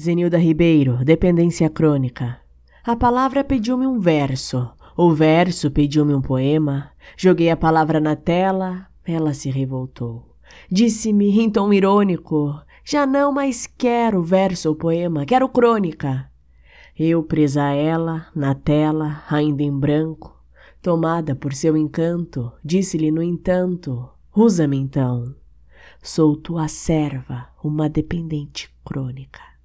Zenilda Ribeiro, dependência crônica. A palavra pediu-me um verso, o verso pediu-me um poema. Joguei a palavra na tela, ela se revoltou. Disse-me em tom irônico: Já não mais quero verso ou poema, quero crônica. Eu presa a ela, na tela, ainda em branco, tomada por seu encanto, disse-lhe no entanto: Usa-me então. Sou tua serva, uma dependente crônica.